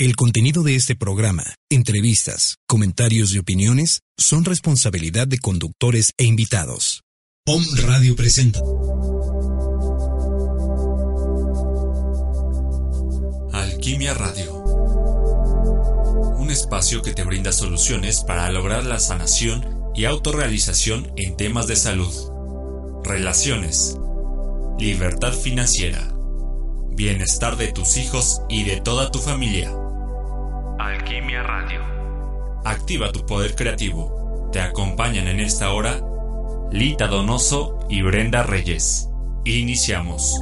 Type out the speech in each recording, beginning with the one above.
El contenido de este programa, entrevistas, comentarios y opiniones son responsabilidad de conductores e invitados. POM Radio presenta. Alquimia Radio. Un espacio que te brinda soluciones para lograr la sanación y autorrealización en temas de salud, relaciones, libertad financiera, bienestar de tus hijos y de toda tu familia. Alquimia Radio. Activa tu poder creativo. Te acompañan en esta hora Lita Donoso y Brenda Reyes. Iniciamos.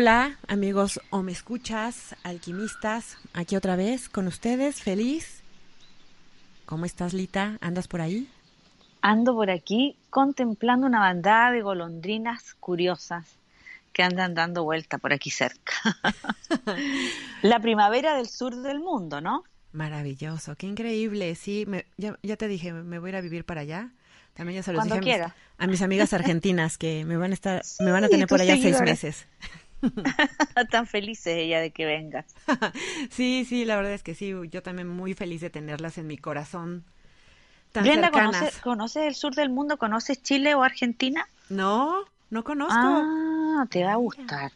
Hola amigos o me escuchas, alquimistas, aquí otra vez con ustedes, feliz. ¿Cómo estás Lita? ¿Andas por ahí? Ando por aquí contemplando una bandada de golondrinas curiosas que andan dando vuelta por aquí cerca. La primavera del sur del mundo, ¿no? Maravilloso, qué increíble. Sí, ya, te dije, me voy a ir a vivir para allá. También ya se los dije a mis, a mis, amigas argentinas que me van a estar, me van a tener por allá seis meses. Tan felices ella de que vengas. sí, sí, la verdad es que sí, yo también muy feliz de tenerlas en mi corazón. Tan Brenda, ¿conoces, el sur del mundo? ¿Conoces Chile o Argentina? No, no conozco. Ah, te va a gustar,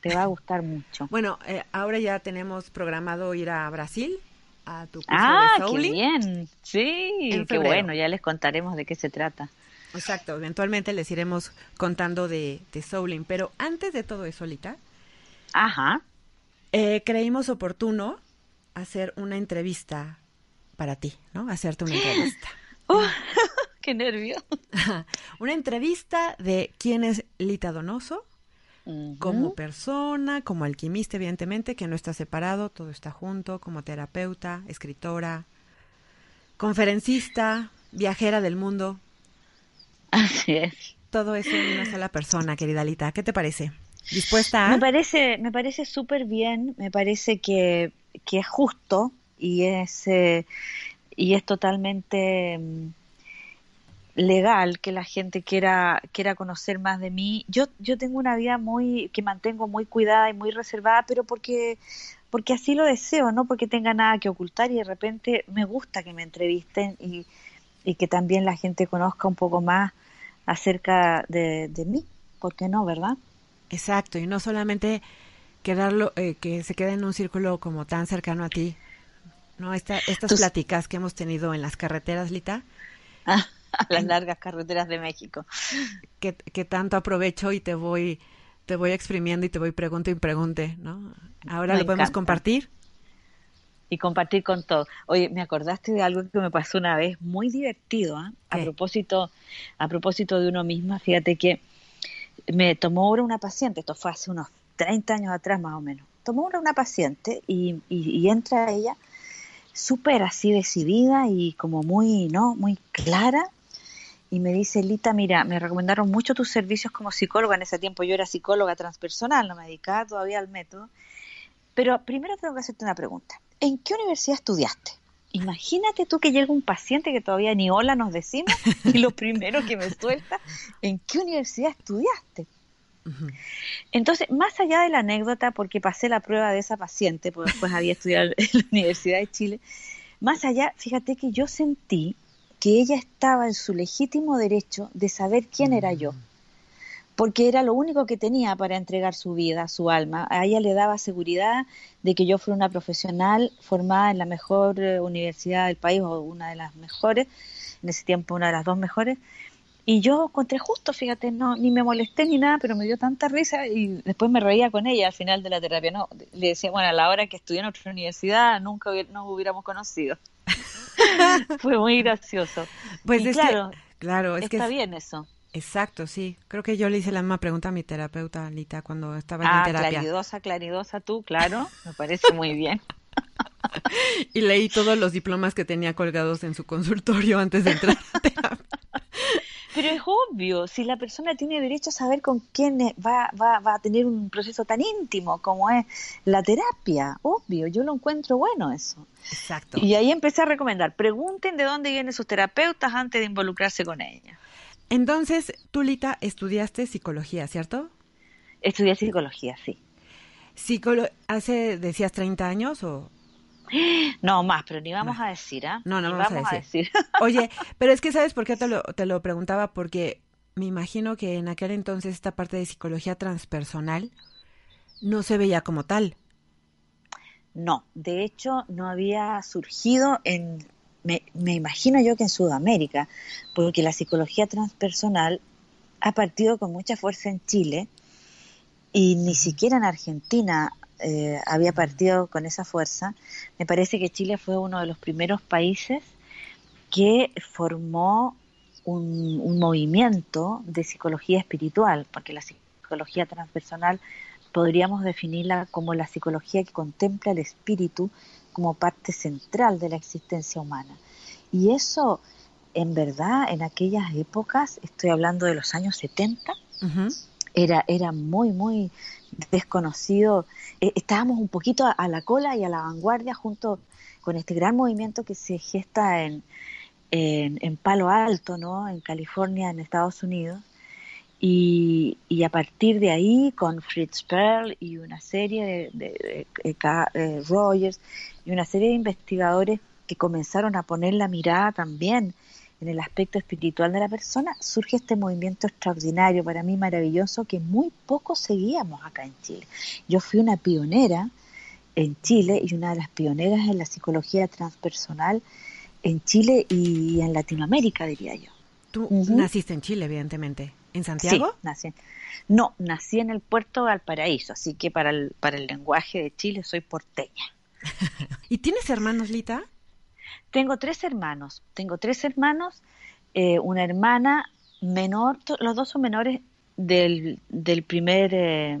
te va a gustar mucho. Bueno, eh, ahora ya tenemos programado ir a Brasil, a tu curso ah, qué bien, sí, qué bueno, ya les contaremos de qué se trata. Exacto, eventualmente les iremos contando de, de Soulin, pero antes de todo eso, Lita, Ajá. Eh, creímos oportuno hacer una entrevista para ti, ¿no? Hacerte una entrevista. Uh, ¡Qué nervio! una entrevista de quién es Lita Donoso, como persona, como alquimista, evidentemente, que no está separado, todo está junto, como terapeuta, escritora, conferencista, viajera del mundo, Así es. Todo eso en una sola persona, querida Lita. ¿Qué te parece? ¿Dispuesta Me parece, me parece súper bien, me parece que, que, es justo y es, eh, y es totalmente mm, legal que la gente quiera, quiera conocer más de mí. Yo, yo tengo una vida muy, que mantengo muy cuidada y muy reservada, pero porque, porque así lo deseo, no porque tenga nada que ocultar y de repente me gusta que me entrevisten y, y que también la gente conozca un poco más acerca de, mí, ¿por qué no, verdad? Exacto, y no solamente quedarlo, eh, que se quede en un círculo como tan cercano a ti, ¿no? Esta, estas pláticas que hemos tenido en las carreteras, Lita. a las largas carreteras de México. Que, que tanto aprovecho y te voy te voy exprimiendo y te voy pregunto y pregunte, ¿no? Ahora lo podemos compartir y compartir con todos. Oye, me acordaste de algo que me pasó una vez muy divertido, ¿ah? a propósito a propósito de uno misma, fíjate que me tomó ahora una paciente, esto fue hace unos 30 años atrás más o menos. Tomó ahora una paciente y, y, entra ella súper así decidida y como muy, ¿no? Muy clara y me dice, Lita, mira, me recomendaron mucho tus servicios como psicóloga. En ese tiempo yo era psicóloga transpersonal, no me dedicaba todavía al método. Pero primero tengo que hacerte una pregunta. ¿En qué universidad estudiaste? Imagínate tú que llega un paciente que todavía ni hola nos decimos y lo primero que me suelta, ¿en qué universidad estudiaste? Entonces, más allá de la anécdota, porque pasé la prueba de esa paciente, porque después había estudiado en la Universidad de Chile, más allá, fíjate que yo sentí que ella estaba en su legítimo derecho de saber quién era yo. Porque era lo único que tenía para entregar su vida, su alma. A ella le daba seguridad de que yo fuera una profesional formada en la mejor eh, universidad del país o una de las mejores, en ese tiempo una de las dos mejores. Y yo encontré justo, fíjate, no, ni me molesté ni nada, pero me dio tanta risa y después me reía con ella al final de la terapia. No, le decía, bueno, a la hora que estudié en otra universidad nunca nos hubiéramos conocido. Fue muy gracioso. Pues claro, claro, es está bien eso. Exacto, sí. Creo que yo le hice la misma pregunta a mi terapeuta, Lita, cuando estaba en ah, terapia. claridosa, claridosa tú, claro. Me parece muy bien. y leí todos los diplomas que tenía colgados en su consultorio antes de entrar a terapia. Pero es obvio, si la persona tiene derecho a saber con quién va, va, va a tener un proceso tan íntimo como es la terapia, obvio, yo lo encuentro bueno eso. Exacto. Y ahí empecé a recomendar, pregunten de dónde vienen sus terapeutas antes de involucrarse con ella. Entonces, tú, Lita, estudiaste psicología, ¿cierto? Estudié psicología, sí. ¿Hace, decías, 30 años o...? No, más, pero ni vamos a decir, ¿ah? No, no vamos, a decir. Oye, pero es que ¿sabes por qué te lo, te lo preguntaba? Porque me imagino que en aquel entonces esta parte de psicología transpersonal no se veía como tal. No, de hecho no había surgido en me, imagino yo que en Sudamérica, porque la psicología transpersonal ha partido con mucha fuerza en Chile y ni siquiera en Argentina eh, había partido con esa fuerza. Me parece que Chile fue uno de los primeros países que formó un, un, movimiento de psicología espiritual, porque la psicología transpersonal podríamos definirla como la psicología que contempla el espíritu como parte central de la existencia humana. Y eso, en verdad, en aquellas épocas, estoy hablando de los años 70, era, era muy, muy desconocido. Eh, estábamos un poquito a, la cola y a la vanguardia junto con este gran movimiento que se gesta en, en, Palo Alto, ¿no? en California, en Estados Unidos. Y, y, a partir de ahí, con Fritz Perl y una serie de, de, Rogers y una serie de investigadores que comenzaron a poner la mirada también en el aspecto espiritual de la persona, surge este movimiento extraordinario, para mí maravilloso, que muy poco seguíamos acá en Chile. Yo fui una pionera en Chile y una de las pioneras en la psicología transpersonal en Chile y en Latinoamérica, diría yo. Tú naciste en Chile, evidentemente. ¿En Santiago? Sí, nací. No, nací en el puerto de Valparaíso, así que para el, para el lenguaje de Chile soy porteña. ¿Y tienes hermanos, Lita? Tengo tres hermanos. Tengo tres hermanos, eh, una hermana menor, los dos son menores del, del primer, eh,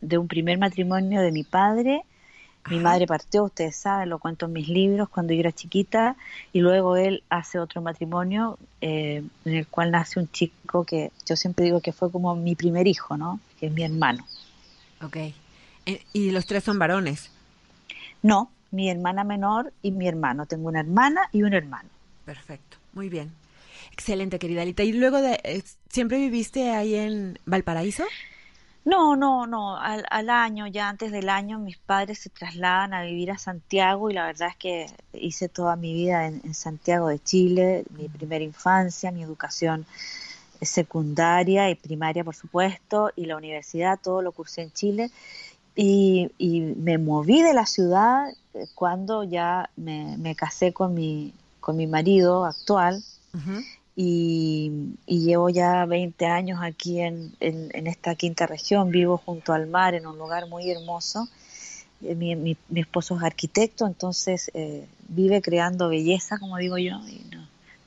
de un primer matrimonio de mi padre. Mi madre partió, ustedes saben, lo cuento en mis libros cuando yo era chiquita, y luego él hace otro matrimonio eh, en el cual nace un chico que yo siempre digo que fue como mi primer hijo, ¿no? Que es mi hermano. Ok. ¿Y los tres son varones? No, mi hermana menor y mi hermano. Tengo una hermana y un hermano. Perfecto, muy bien. Excelente, querida Alita. ¿Y luego de, eh, siempre viviste ahí en Valparaíso? No, no, no. Al, al, año, ya antes del año, mis padres se trasladan a vivir a Santiago y la verdad es que hice toda mi vida en, Santiago de Chile, mi primera infancia, mi educación secundaria y primaria, por supuesto, y la universidad, todo lo cursé en Chile. Y, y, me moví de la ciudad eh, cuando ya me, casé con mi, con mi marido actual y, llevo ya 20 años aquí en, en, esta quinta región, vivo junto al mar en un lugar muy hermoso. Eh, mi, mi, esposo es arquitecto, entonces eh, vive creando belleza, como digo yo, y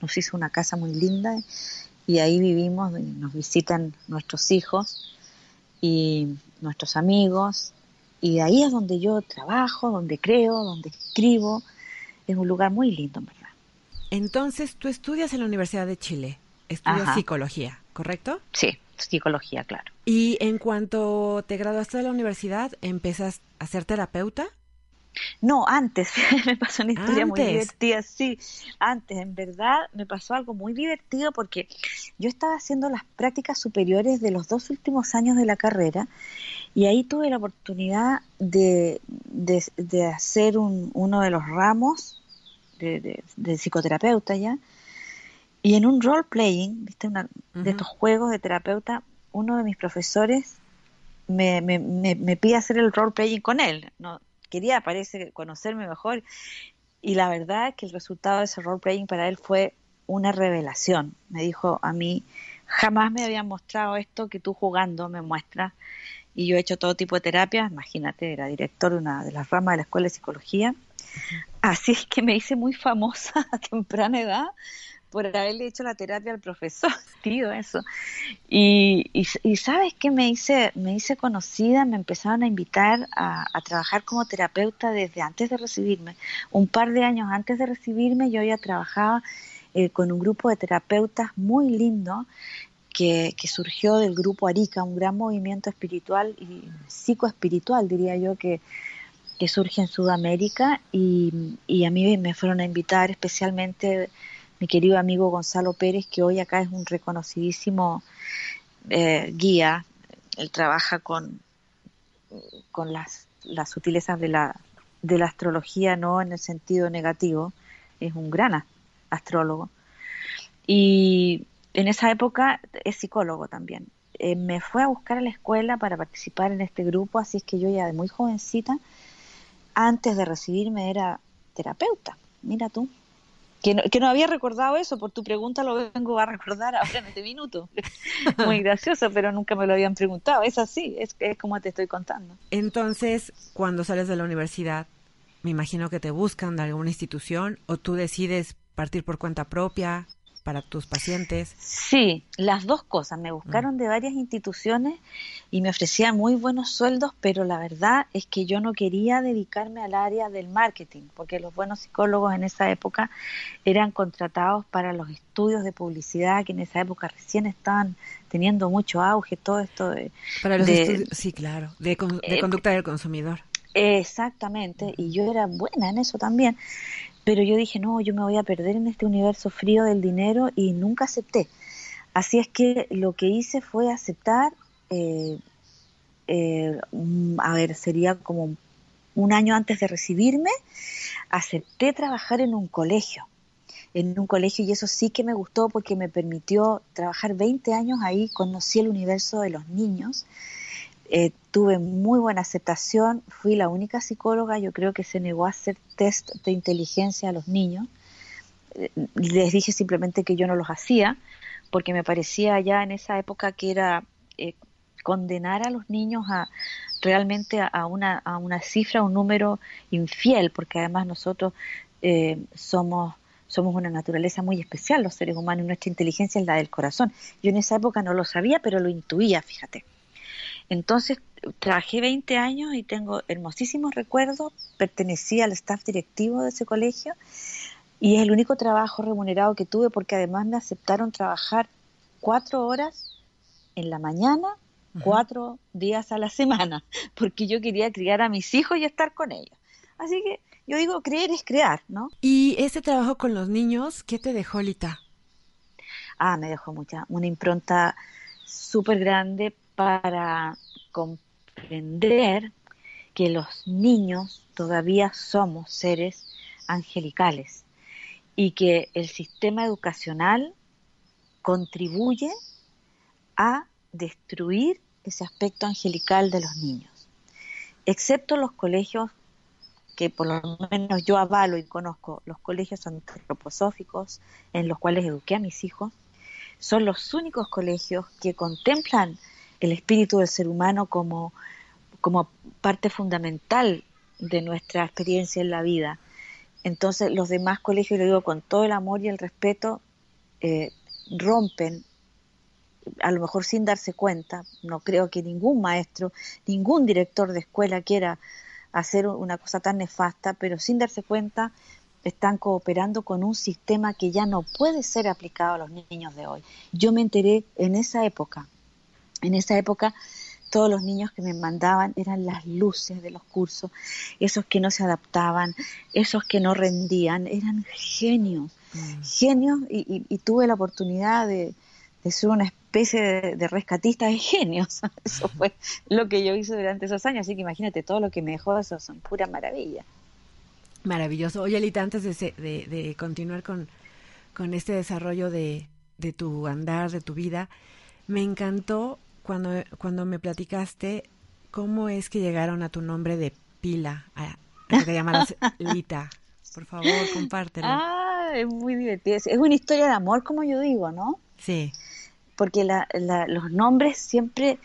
nos hizo una casa muy linda y ahí vivimos, nos visitan nuestros hijos y nuestros amigos y ahí es donde yo trabajo, donde creo, donde escribo. Es un lugar muy lindo, verdad. Entonces, tú estudias en la Universidad de Chile, estudias psicología, ¿correcto? Sí, psicología, claro. Y en cuanto te graduaste de la universidad, ¿empezas a ser terapeuta? No, antes, me pasó una historia muy divertida, sí, antes, en verdad me pasó algo muy divertido porque yo estaba haciendo las prácticas superiores de los dos últimos años de la carrera y ahí tuve la oportunidad de, de, hacer un, uno de los ramos de, psicoterapeuta ya, y en un role playing, ¿viste? Una, de estos juegos de terapeuta, uno de mis profesores me, me, me, pide hacer el role playing con él. No, quería, parece, conocerme mejor. Y la verdad es que el resultado de ese role playing para él fue una revelación. Me dijo a mí, jamás me habían mostrado esto que tú jugando me muestras. Y yo he hecho todo tipo de terapias, imagínate, era director de una de las ramas de la Escuela de Psicología. Así es que me hice muy famosa a temprana edad por haberle hecho la terapia al profesor, tío, eso. Y, y, sabes que me hice, me hice conocida, me empezaron a invitar a, trabajar como terapeuta desde antes de recibirme. Un par de años antes de recibirme yo ya trabajaba eh, con un grupo de terapeutas muy lindo que, que, surgió del grupo Arica, un gran movimiento espiritual y psicoespiritual, diría yo, que, que surge en Sudamérica y, y, a mí me fueron a invitar especialmente mi querido amigo Gonzalo Pérez, que hoy acá es un reconocidísimo eh, guía. Él trabaja con, con las, las sutilezas de la, de la astrología, no en el sentido negativo, es un gran astrólogo. Y en esa época es psicólogo también. Eh, me fue a buscar a la escuela para participar en este grupo, así es que yo ya de muy jovencita, antes de recibirme era terapeuta, mira tú que no, había recordado eso, por tu pregunta lo vengo a recordar ahora en este minuto. Muy gracioso, pero nunca me lo habían preguntado. Es así, es, es como te estoy contando. Entonces, cuando sales de la universidad, me imagino que te buscan de alguna institución o tú decides partir por cuenta propia, para tus pacientes? Sí, las dos cosas. Me buscaron mm. de varias instituciones y me ofrecían muy buenos sueldos, pero la verdad es que yo no quería dedicarme al área del marketing, porque los buenos psicólogos en esa época eran contratados para los estudios de publicidad, que en esa época recién estaban teniendo mucho auge, todo esto de... Para los estudios, sí, claro, de, de eh, conducta del consumidor. Exactamente, y yo era buena en eso también, pero yo dije, no, yo me voy a perder en este universo frío del dinero y nunca acepté. Así es que lo que hice fue aceptar, eh, eh, a ver, sería como un año antes de recibirme, acepté trabajar en un colegio, en un colegio y eso sí que me gustó porque me permitió trabajar 20 años ahí, conocí el universo de los niños eh, tuve muy buena aceptación, fui la única psicóloga, yo creo que se negó a hacer test de inteligencia a los niños. Eh, les dije simplemente que yo no los hacía, porque me parecía ya en esa época que era eh, condenar a los niños a realmente a una, a una cifra, un número infiel, porque además nosotros somos somos una naturaleza muy especial, los seres humanos, nuestra inteligencia es la del corazón. Yo en esa época no lo sabía, pero lo intuía, fíjate. Entonces, trabajé 20 años y tengo hermosísimos recuerdos, pertenecía al staff directivo de ese colegio y es el único trabajo remunerado que tuve porque además me aceptaron trabajar cuatro horas en la mañana, cuatro días a la semana, porque yo quería criar a mis hijos y estar con ellos. Así que yo digo, creer es crear, ¿no? ¿Y ese trabajo con los niños, qué te dejó, Lita? Ah, me dejó mucha, una impronta súper grande para comprender que los niños todavía somos seres angelicales y que el sistema educacional contribuye a destruir ese aspecto angelical de los niños. Excepto los colegios que por lo menos yo avalo y conozco, los colegios antroposóficos en los cuales eduqué a mis hijos, son los únicos colegios que contemplan el espíritu del ser humano como, como parte fundamental de nuestra experiencia en la vida. Entonces los demás colegios, lo digo con todo el amor y el respeto, eh, rompen, a lo mejor sin darse cuenta, no creo que ningún maestro, ningún director de escuela quiera hacer una cosa tan nefasta, pero sin darse cuenta están cooperando con un sistema que ya no puede ser aplicado a los niños de hoy. Yo me enteré en esa época, en esa época todos los niños que me mandaban eran las luces de los cursos, esos que no se adaptaban, esos que no rendían, eran genios, mm. genios y, tuve la oportunidad de, ser una especie de, rescatista de genios. Eso fue lo que yo hice durante esos años, así que imagínate todo lo que me dejó, eso son pura maravilla. Maravilloso. Oye, Alita, antes de, de, continuar con, con este desarrollo de, de tu andar, de tu vida, me encantó cuando, cuando me platicaste cómo es que llegaron a tu nombre de pila, a, que te llamaras Lita. Por favor, compártelo. Ah, es muy divertido. Es una historia de amor, como yo digo, ¿no? Sí. Porque los nombres siempre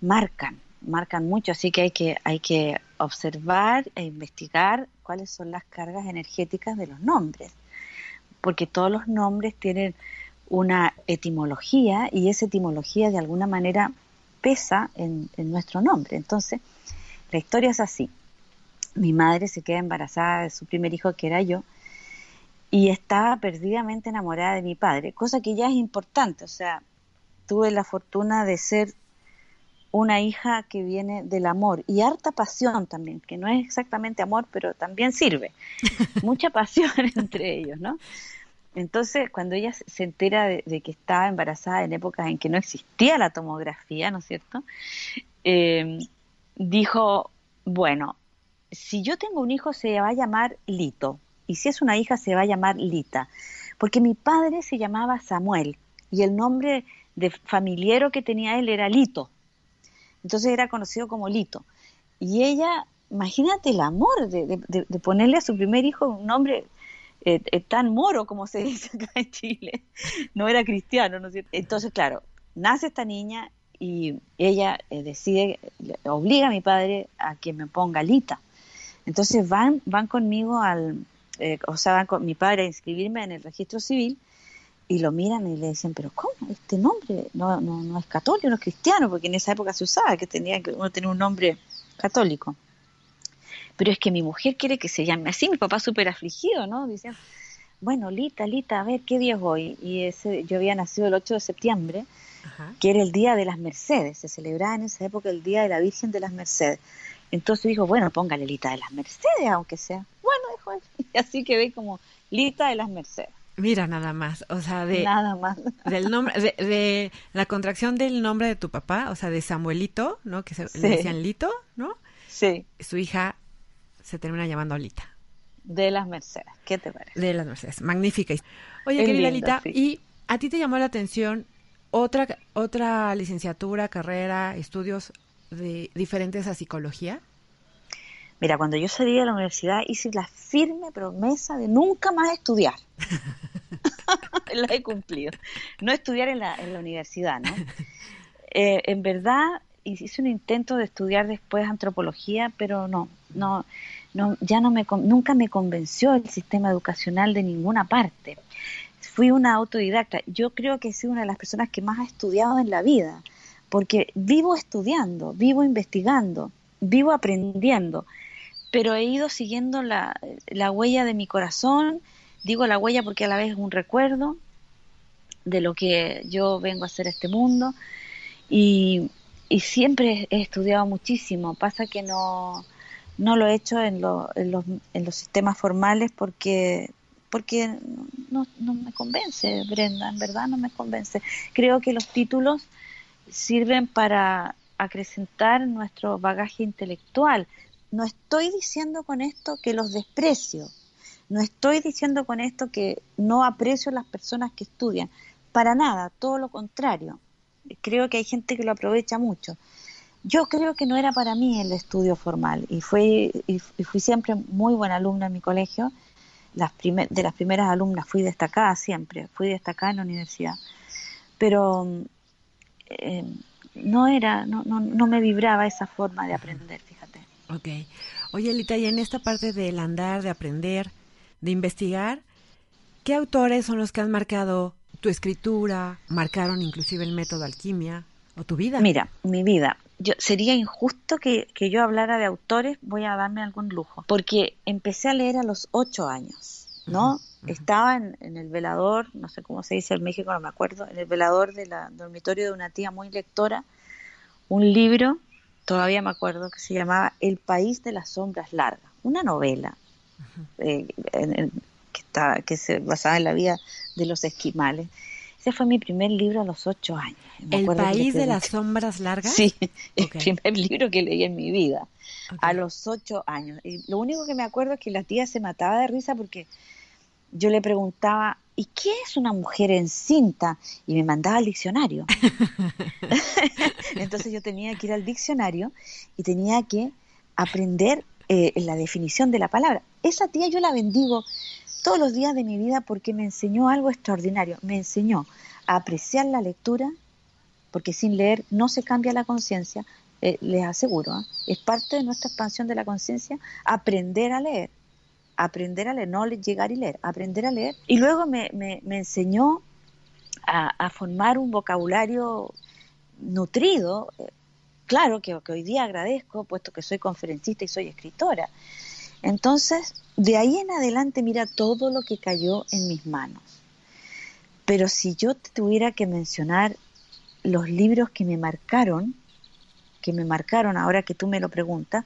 marcan, marcan mucho, así que hay que, hay que observar e investigar cuáles son las cargas energéticas de los nombres. Porque todos los nombres tienen una etimología y esa etimología de alguna manera pesa en, nuestro nombre. Entonces, la historia es así. Mi madre se queda embarazada de su primer hijo, que era yo, y estaba perdidamente enamorada de mi padre, cosa que ya es importante. O sea, tuve la fortuna de ser una hija que viene del amor y harta pasión también, que no es exactamente amor, pero también sirve. Mucha pasión entre ellos, ¿no? Entonces, cuando ella se entera de, que estaba embarazada en épocas en que no existía la tomografía, ¿no es cierto? Eh, dijo, bueno, si yo tengo un hijo se va a llamar Lito, y si es una hija se va a llamar Lita, porque mi padre se llamaba Samuel, y el nombre de familiero que tenía él era Lito. Entonces era conocido como Lito. Y ella, imagínate el amor de, de ponerle a su primer hijo un nombre eh, eh, tan moro como se dice acá en Chile, no era cristiano. Entonces, claro, nace esta niña y ella eh, decide, obliga a mi padre a que me ponga Lita. Entonces van, van conmigo al, o sea, van con mi padre a inscribirme en el registro civil y lo miran y le dicen, pero ¿cómo? Este nombre no, no, no es católico, no es cristiano, porque en esa época se usaba que tenía que uno tener un nombre católico pero es que mi mujer quiere que se llame así, mi papá súper afligido, ¿no? Dicen, bueno, Lita, Lita, a ver, ¿qué día es hoy? Y ese, yo había nacido el 8 de septiembre, que era el Día de las Mercedes, se celebraba en esa época el Día de la Virgen de las Mercedes. Entonces dijo, bueno, póngale Lita de las Mercedes, aunque sea. Bueno, dijo él. Y así quedé como Lita de las Mercedes. Mira, nada más, o sea, de nada más. del nombre, de, la contracción del nombre de tu papá, o sea, de Samuelito, ¿no? Que se le decían Lito, ¿no? Sí. Su hija se termina llamando Alita. De las Mercedes, ¿qué te parece? De las Mercedes, magnífica. Oye, querida Alita, ¿y a ti te llamó la atención otra, otra licenciatura, carrera, estudios de, diferentes a psicología? Mira, cuando yo salí de la universidad hice la firme promesa de nunca más estudiar. la he cumplido. No estudiar en la, en la universidad, ¿no? Eh, en verdad hice un intento de estudiar después antropología, pero no, no, no, ya no me, nunca me convenció el sistema educacional de ninguna parte. Fui una autodidacta. Yo creo que he sido una de las personas que más ha estudiado en la vida, porque vivo estudiando, vivo investigando, vivo aprendiendo, pero he ido siguiendo la, la huella de mi corazón, digo la huella porque a la vez es un recuerdo de lo que yo vengo a hacer a este mundo y, y siempre he estudiado muchísimo. Pasa que no, no lo he hecho en, en, los, en los sistemas formales porque porque no, no me convence, Brenda, en verdad no me convence. Creo que los títulos sirven para acrecentar nuestro bagaje intelectual. No estoy diciendo con esto que los desprecio, no estoy diciendo con esto que no aprecio a las personas que estudian, para nada, todo lo contrario. Creo que hay gente que lo aprovecha mucho. Yo creo que no era para mí el estudio formal y, fui, y, fui siempre muy buena alumna en mi colegio. Las de las primeras alumnas fui destacada siempre, fui destacada en la universidad. Pero eh, no era, no, no, no me vibraba esa forma de aprender, fíjate. Ok. Oye, Elita, y en esta parte del andar, de aprender, de investigar, ¿qué autores son los que han marcado tu escritura, marcaron inclusive el método alquimia o tu vida? Mira, mi vida yo, sería injusto que, yo hablara de autores, voy a darme algún lujo, porque empecé a leer a los ocho años, ¿no? Estaba en, el velador, no sé cómo se dice en México, no me acuerdo, en el velador del dormitorio de una tía muy lectora, un libro, todavía me acuerdo, que se llamaba El País de las Sombras Largas, una novela eh, que, está, que se basaba en la vida de los esquimales. Ese fue mi primer libro a los ocho años. ¿El país de las sombras largas? Sí, el primer libro que leí en mi vida, a los ocho años. Y lo único que me acuerdo es que la tía se mataba de risa porque yo le preguntaba, ¿y qué es una mujer encinta? Y me mandaba al diccionario. Entonces yo tenía que ir al diccionario y tenía que aprender eh, la definición de la palabra. Esa tía yo la bendigo todos los días de mi vida porque me enseñó algo extraordinario. Me enseñó a apreciar la lectura, porque sin leer no se cambia la conciencia, eh, les aseguro. ¿ah? Es parte de nuestra expansión de la conciencia aprender a leer aprender a leer, no llegar y leer, aprender a leer. Y luego me, enseñó a, formar un vocabulario nutrido, eh, claro que hoy día agradezco, puesto que soy conferencista y soy escritora. Entonces, de ahí en adelante, mira todo lo que cayó en mis manos. Pero si yo tuviera que mencionar los libros que me marcaron, que me marcaron ahora que tú me lo preguntas,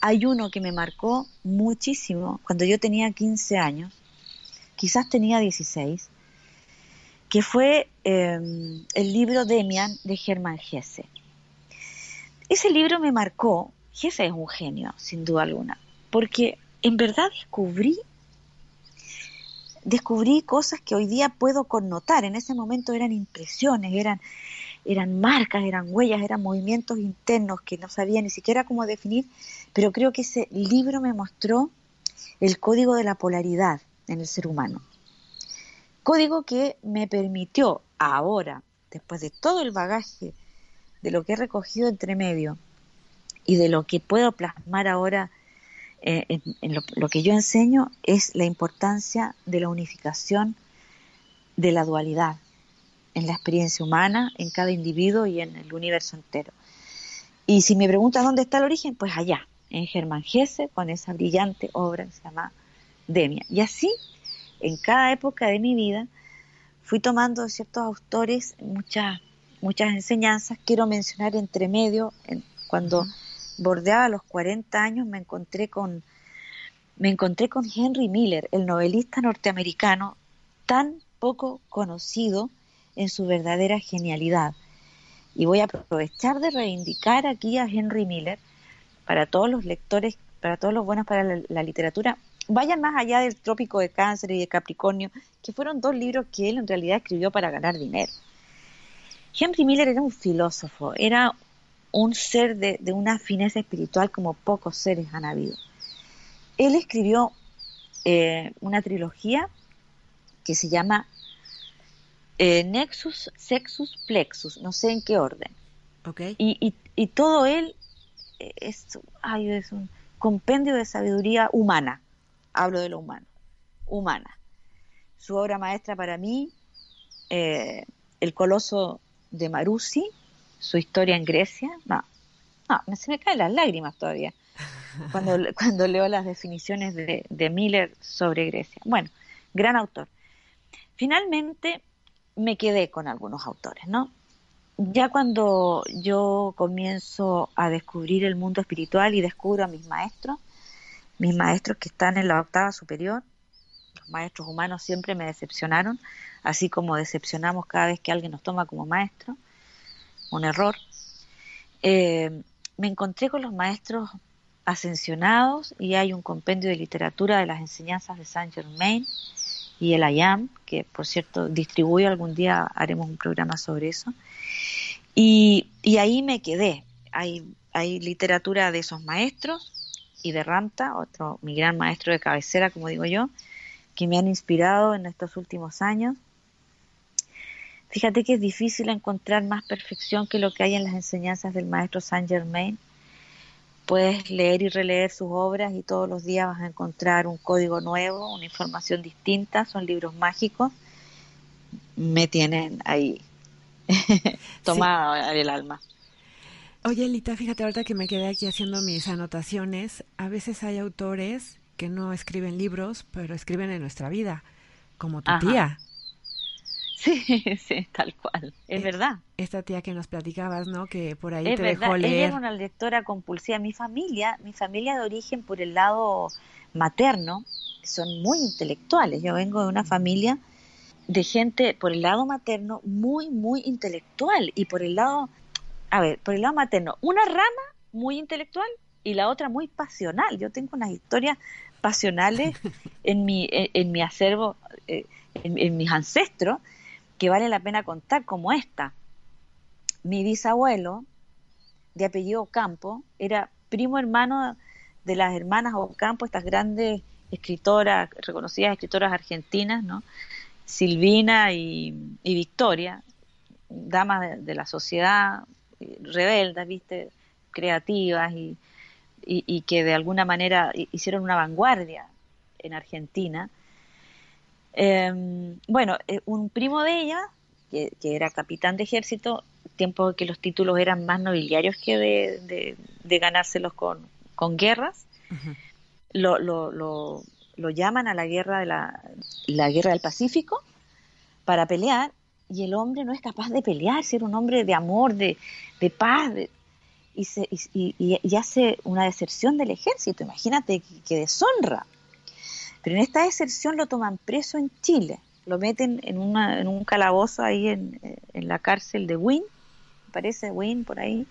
hay uno que me marcó muchísimo cuando yo tenía 15 años, quizás tenía 16, que fue em, el libro Demian de Germán Gese. Ese libro me marcó, Gese es un genio, sin duda alguna, porque en verdad descubrí descubrí cosas que hoy día puedo connotar. En ese momento eran impresiones, eran, eran marcas, eran huellas, eran movimientos internos que no sabía ni siquiera cómo definir, pero creo que ese libro me mostró el código de la polaridad en el ser humano. Código que me permitió ahora, después de todo el bagaje de lo que he recogido entre medio y de lo que puedo plasmar ahora eh, en, lo que yo enseño, es la importancia de la unificación de la dualidad en la experiencia humana, en cada individuo y en el universo entero. Y si me preguntas dónde está el origen, pues allá, en Germán Gese, con esa brillante obra que se llama Demia. Y así, en cada época de mi vida, fui tomando ciertos autores muchas, muchas enseñanzas. Quiero mencionar entre medio, cuando bordeaba los 40 años, me encontré con me encontré con Henry Miller, el novelista norteamericano tan poco conocido en su verdadera genialidad. Y voy a aprovechar de reivindicar aquí a Henry Miller para todos los lectores, para todos los buenos para la, literatura. Vayan más allá del Trópico de Cáncer y de Capricornio, que fueron dos libros que él en realidad escribió para ganar dinero. Henry Miller era un filósofo, era un ser de, de una fineza espiritual como pocos seres han habido. Él escribió eh, una trilogía que se llama eh, Nexus, Sexus, Plexus, no sé en qué orden. Okay. Y, y, todo él es, es un compendio de sabiduría humana. Hablo de lo humano, humana. Su obra maestra para mí, eh, El Coloso de Marusi, su historia en Grecia. No, no, se me caen las lágrimas todavía cuando, cuando leo las definiciones de, de Miller sobre Grecia. Bueno, gran autor. Finalmente, me quedé con algunos autores, ¿no? Ya cuando yo comienzo a descubrir el mundo espiritual y descubro a mis maestros, mis maestros que están en la octava superior, los maestros humanos siempre me decepcionaron, así como decepcionamos cada vez que alguien nos toma como maestro, un error. Eh, me encontré con los maestros ascensionados y hay un compendio de literatura de las enseñanzas de Saint Germain y el IAM, que por cierto distribuyo algún día, haremos un programa sobre eso. Y, ahí me quedé. Hay, hay literatura de esos maestros y de Ramta, otro, mi gran maestro de cabecera, como digo yo, que me han inspirado en estos últimos años. Fíjate que es difícil encontrar más perfección que lo que hay en las enseñanzas del maestro Saint Germain Puedes leer y releer sus obras y todos los días vas a encontrar un código nuevo, una información distinta, son libros mágicos. Me tienen ahí tomada el alma. Oye, Lita, fíjate ahorita que me quedé aquí haciendo mis anotaciones. A veces hay autores que no escriben libros, pero escriben en nuestra vida, como tu tía. Sí, sí, tal cual, es, verdad. Esta tía que nos platicabas, ¿no? Que por ahí te dejó leer. Ella era una lectora compulsiva. Mi familia, mi familia de origen por el lado materno, son muy intelectuales. Yo vengo de una familia de gente por el lado materno muy, muy intelectual y por el lado, a ver, por el lado materno, una rama muy intelectual y la otra muy pasional. Yo tengo unas historias pasionales en mi, en, mi acervo. Eh, en, mis ancestros que vale la pena contar, como esta. Mi bisabuelo, de apellido Campo, era primo hermano de las hermanas Ocampo, estas grandes escritoras, reconocidas escritoras argentinas, ¿no? Silvina y, Victoria, damas de, la sociedad, eh, rebeldes, ¿viste? creativas y, y, que de alguna manera hicieron una vanguardia en Argentina. Em, bueno, eh, un primo de ella, que, era capitán de ejército, tiempo que los títulos eran más nobiliarios que de, de, ganárselos con, con guerras, lo, lo, lo, llaman a la guerra de la, la guerra del Pacífico para pelear y el hombre no es capaz de pelear, ser un hombre de amor, de, de paz, y, se, y, y, hace una deserción del ejército, imagínate que, deshonra. Pero en esta deserción lo toman preso en Chile, lo meten en, una, en un calabozo ahí en, en la cárcel de Wynn, parece Wynn por ahí,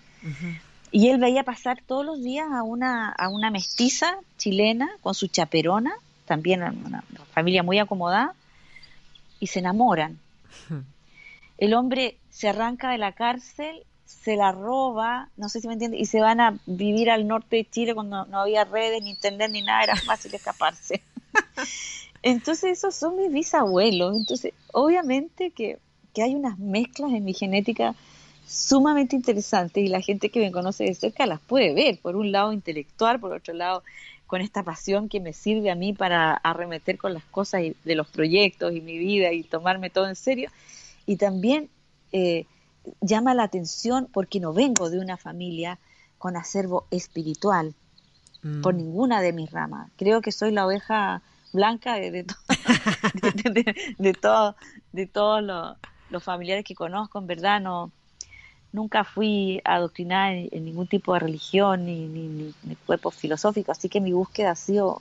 y él veía pasar todos los días a una, a una mestiza chilena con su chaperona, también una familia muy acomodada, y se enamoran. El hombre se arranca de la cárcel se la roba, no sé si me entiende, y se van a vivir al norte de Chile cuando no había redes, ni internet, ni nada, era fácil escaparse. Entonces esos son mis bisabuelos. Entonces, obviamente que, que hay unas mezclas en mi genética sumamente interesantes y la gente que me conoce de cerca las puede ver, por un lado intelectual, por otro lado con esta pasión que me sirve a mí para arremeter con las cosas de los proyectos y mi vida y tomarme todo en serio, y también eh, llama la atención porque no vengo de una familia con acervo espiritual mm. por ninguna de mis ramas. Creo que soy la oveja blanca de, de, de, todos los, familiares que conozco, en verdad no nunca fui adoctrinada en, ningún tipo de religión ni, ni, ni, cuerpo filosófico, así que mi búsqueda ha sido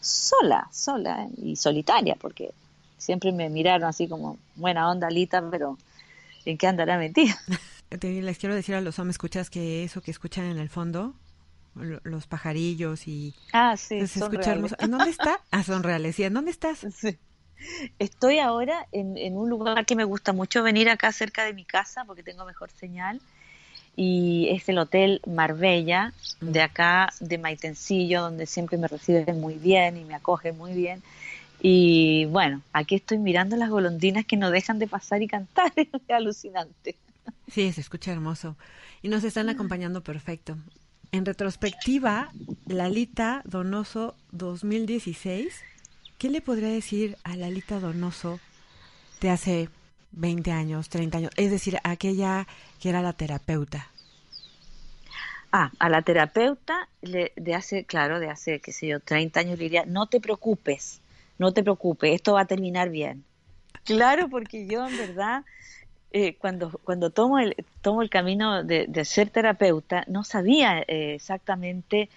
sola, sola y solitaria, porque siempre me miraron así como buena onda, Lita, pero ¿en qué andará metida? Les quiero decir a los hombres, escuchas que eso que escuchan en el fondo, los pajarillos y... Ah, sí, son reales. ¿En dónde está? Ah, son reales. ¿Y en dónde estás? Sí. Estoy ahora en, en, un lugar que me gusta mucho venir acá cerca de mi casa porque tengo mejor señal y es el Hotel Marbella de mm. acá de Maitencillo donde siempre me reciben muy bien y me acogen muy bien y bueno, aquí estoy mirando las golondrinas que no dejan de pasar y cantar, es alucinante. Sí, se escucha hermoso. Y nos están acompañando perfecto. En retrospectiva, Lalita Donoso 2016, ¿qué le podría decir a Lalita Donoso de hace 20 años, 30 años? Es decir, aquella que era la terapeuta. Ah, a la terapeuta de hace, claro, de hace, qué sé yo, 30 años le diría, no te preocupes, no te preocupes, esto va a terminar bien. Claro, porque yo en verdad, eh, cuando, cuando tomo, el, tomo el camino de, ser terapeuta, no sabía eh, exactamente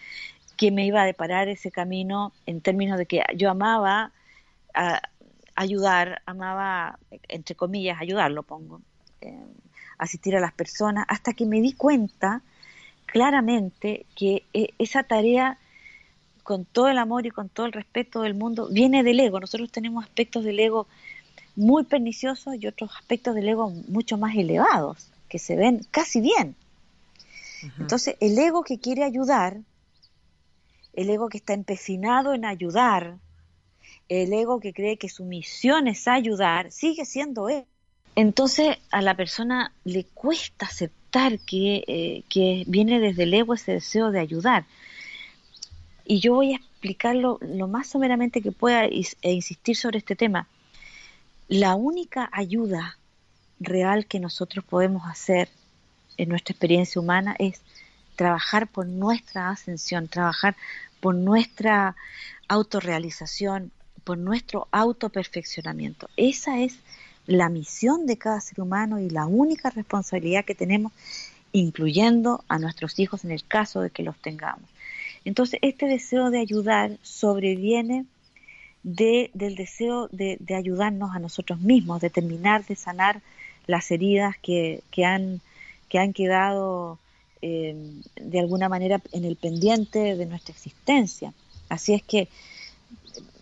qué me iba a deparar ese camino en términos de que yo amaba ayudar, amaba, entre comillas, ayudar, lo pongo, eh, asistir a las personas, hasta que me di cuenta claramente que esa tarea con todo el amor y con todo el respeto del mundo, viene del ego. Nosotros tenemos aspectos del ego muy perniciosos y otros aspectos del ego mucho más elevados, que se ven casi bien. Entonces, el ego que quiere ayudar, el ego que está empecinado en ayudar, el ego que cree que su misión es ayudar, sigue siendo él. Entonces, a la persona le cuesta aceptar que, eh, que viene desde el ego ese deseo de ayudar. Y yo voy a explicarlo lo más someramente que pueda e insistir sobre este tema. La única ayuda real que nosotros podemos hacer en nuestra experiencia humana es trabajar por nuestra ascensión, trabajar por nuestra autorrealización, por nuestro autoperfeccionamiento. Esa es la misión de cada ser humano y la única responsabilidad que tenemos, incluyendo a nuestros hijos en el caso de que los tengamos. Entonces, este deseo de ayudar sobreviene de, del deseo de, ayudarnos a nosotros mismos, de terminar de sanar las heridas que, han, que han quedado eh, de alguna manera en el pendiente de nuestra existencia. Así es que